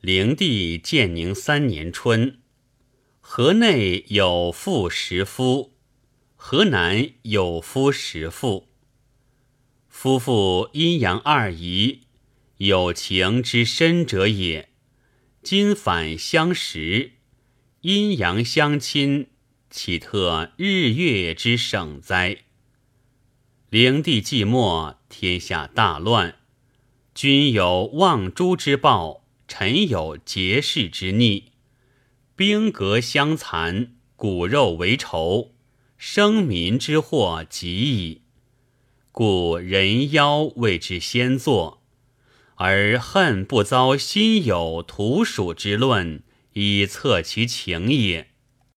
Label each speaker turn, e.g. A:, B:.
A: 灵帝建宁三年春，河内有妇十夫，河南有夫十妇。夫妇阴阳二仪，有情之深者也。今反相识，阴阳相亲，岂特日月之省哉？灵帝寂寞，天下大乱，君有望诛之报。臣有结世之逆，兵革相残，骨肉为仇，生民之祸极矣。故人妖谓之先作，而恨不遭心有土鼠之论，以测其情也。